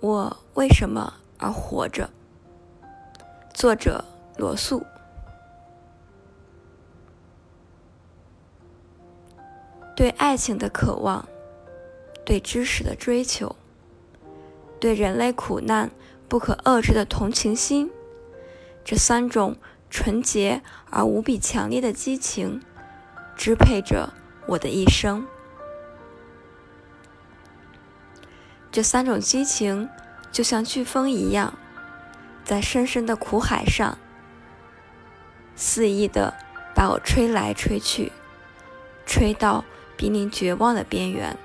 我为什么而活着？作者罗素。对爱情的渴望，对知识的追求，对人类苦难不可遏制的同情心，这三种纯洁而无比强烈的激情，支配着我的一生。这三种激情就像飓风一样，在深深的苦海上肆意的把我吹来吹去，吹到濒临绝望的边缘。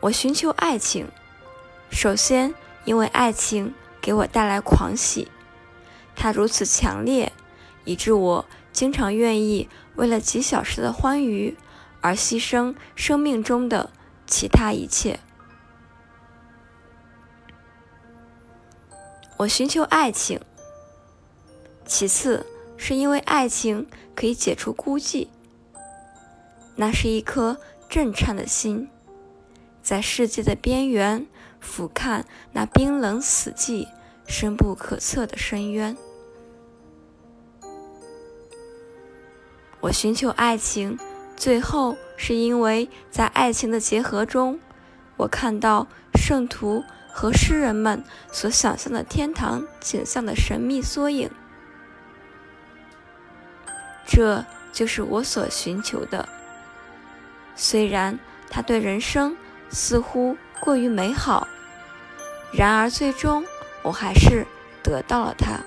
我寻求爱情，首先因为爱情给我带来狂喜，它如此强烈，以致我经常愿意为了几小时的欢愉。而牺牲生命中的其他一切。我寻求爱情，其次是因为爱情可以解除孤寂。那是一颗震颤的心，在世界的边缘俯瞰那冰冷死寂、深不可测的深渊。我寻求爱情。最后，是因为在爱情的结合中，我看到圣徒和诗人们所想象的天堂景象的神秘缩影。这就是我所寻求的。虽然它对人生似乎过于美好，然而最终我还是得到了它。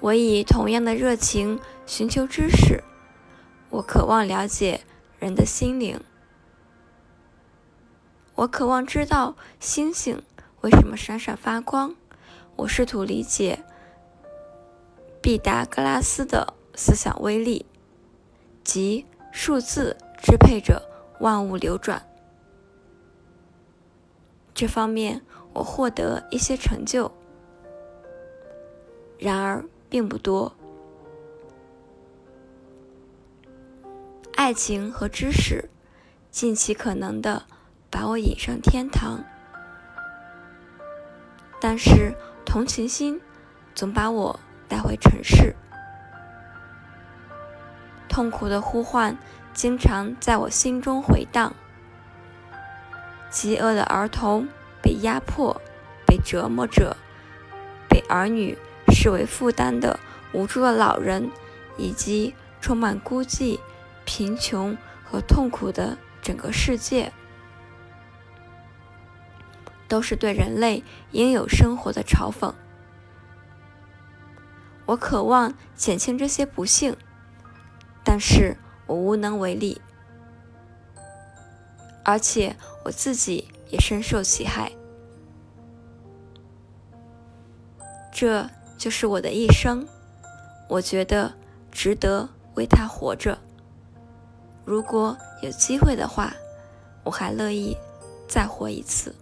我以同样的热情寻求知识，我渴望了解人的心灵，我渴望知道星星为什么闪闪发光，我试图理解毕达哥拉斯的思想威力，即数字支配着万物流转。这方面我获得一些成就，然而。并不多。爱情和知识尽其可能的把我引上天堂，但是同情心总把我带回尘世。痛苦的呼唤经常在我心中回荡。饥饿的儿童被压迫、被折磨着，被儿女。视为负担的无助的老人，以及充满孤寂、贫穷和痛苦的整个世界，都是对人类应有生活的嘲讽。我渴望减轻这些不幸，但是我无能为力，而且我自己也深受其害。这。就是我的一生，我觉得值得为他活着。如果有机会的话，我还乐意再活一次。